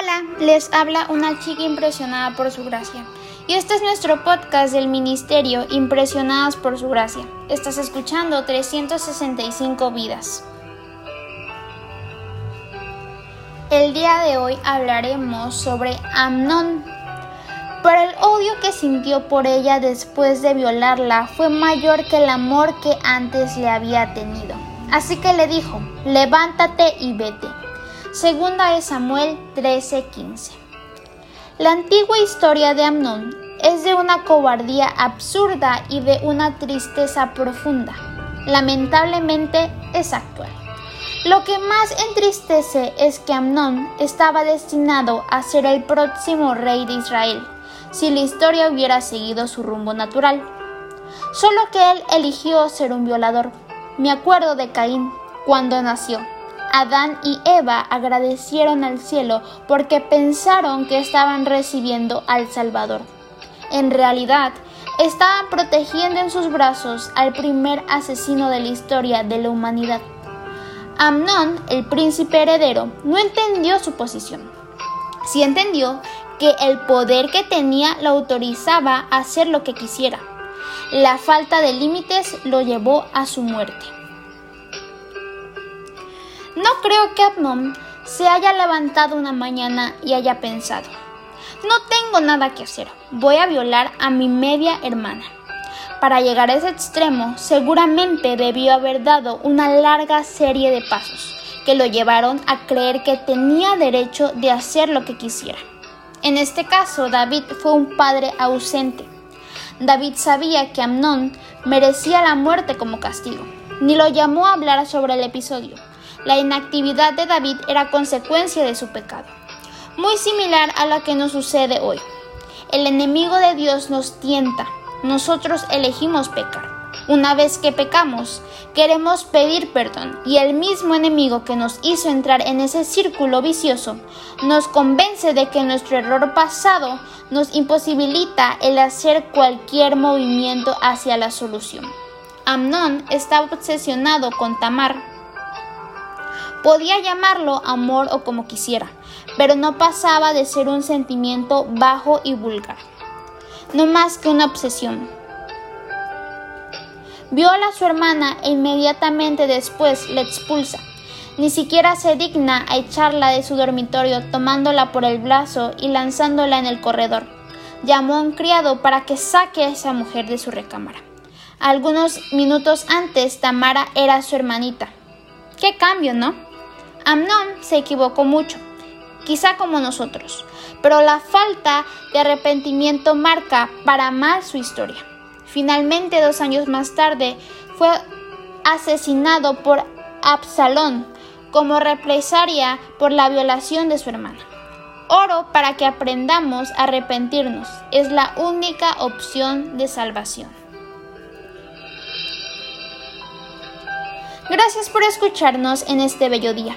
Hola, les habla una chica impresionada por su gracia. Y este es nuestro podcast del Ministerio Impresionadas por su gracia. Estás escuchando 365 vidas. El día de hoy hablaremos sobre Amnón. Pero el odio que sintió por ella después de violarla fue mayor que el amor que antes le había tenido. Así que le dijo, levántate y vete. Segunda de Samuel 13:15. La antigua historia de Amnón es de una cobardía absurda y de una tristeza profunda. Lamentablemente es actual. Lo que más entristece es que Amnón estaba destinado a ser el próximo rey de Israel, si la historia hubiera seguido su rumbo natural. Solo que él eligió ser un violador. Me acuerdo de Caín cuando nació. Adán y Eva agradecieron al cielo porque pensaron que estaban recibiendo al Salvador. En realidad, estaban protegiendo en sus brazos al primer asesino de la historia de la humanidad. Amnón, el príncipe heredero, no entendió su posición. Sí entendió que el poder que tenía lo autorizaba a hacer lo que quisiera. La falta de límites lo llevó a su muerte. No creo que Amnon se haya levantado una mañana y haya pensado, no tengo nada que hacer, voy a violar a mi media hermana. Para llegar a ese extremo, seguramente debió haber dado una larga serie de pasos que lo llevaron a creer que tenía derecho de hacer lo que quisiera. En este caso, David fue un padre ausente. David sabía que Amnón merecía la muerte como castigo, ni lo llamó a hablar sobre el episodio. La inactividad de David era consecuencia de su pecado, muy similar a la que nos sucede hoy. El enemigo de Dios nos tienta, nosotros elegimos pecar. Una vez que pecamos, queremos pedir perdón y el mismo enemigo que nos hizo entrar en ese círculo vicioso nos convence de que nuestro error pasado nos imposibilita el hacer cualquier movimiento hacia la solución. Amnón estaba obsesionado con Tamar, Podía llamarlo amor o como quisiera, pero no pasaba de ser un sentimiento bajo y vulgar, no más que una obsesión. Viola a su hermana e inmediatamente después la expulsa. Ni siquiera se digna a echarla de su dormitorio tomándola por el brazo y lanzándola en el corredor. Llamó a un criado para que saque a esa mujer de su recámara. Algunos minutos antes Tamara era su hermanita. Qué cambio, ¿no? Amnón se equivocó mucho, quizá como nosotros, pero la falta de arrepentimiento marca para mal su historia. Finalmente, dos años más tarde, fue asesinado por Absalón como represalia por la violación de su hermana. Oro para que aprendamos a arrepentirnos. Es la única opción de salvación. Gracias por escucharnos en este bello día.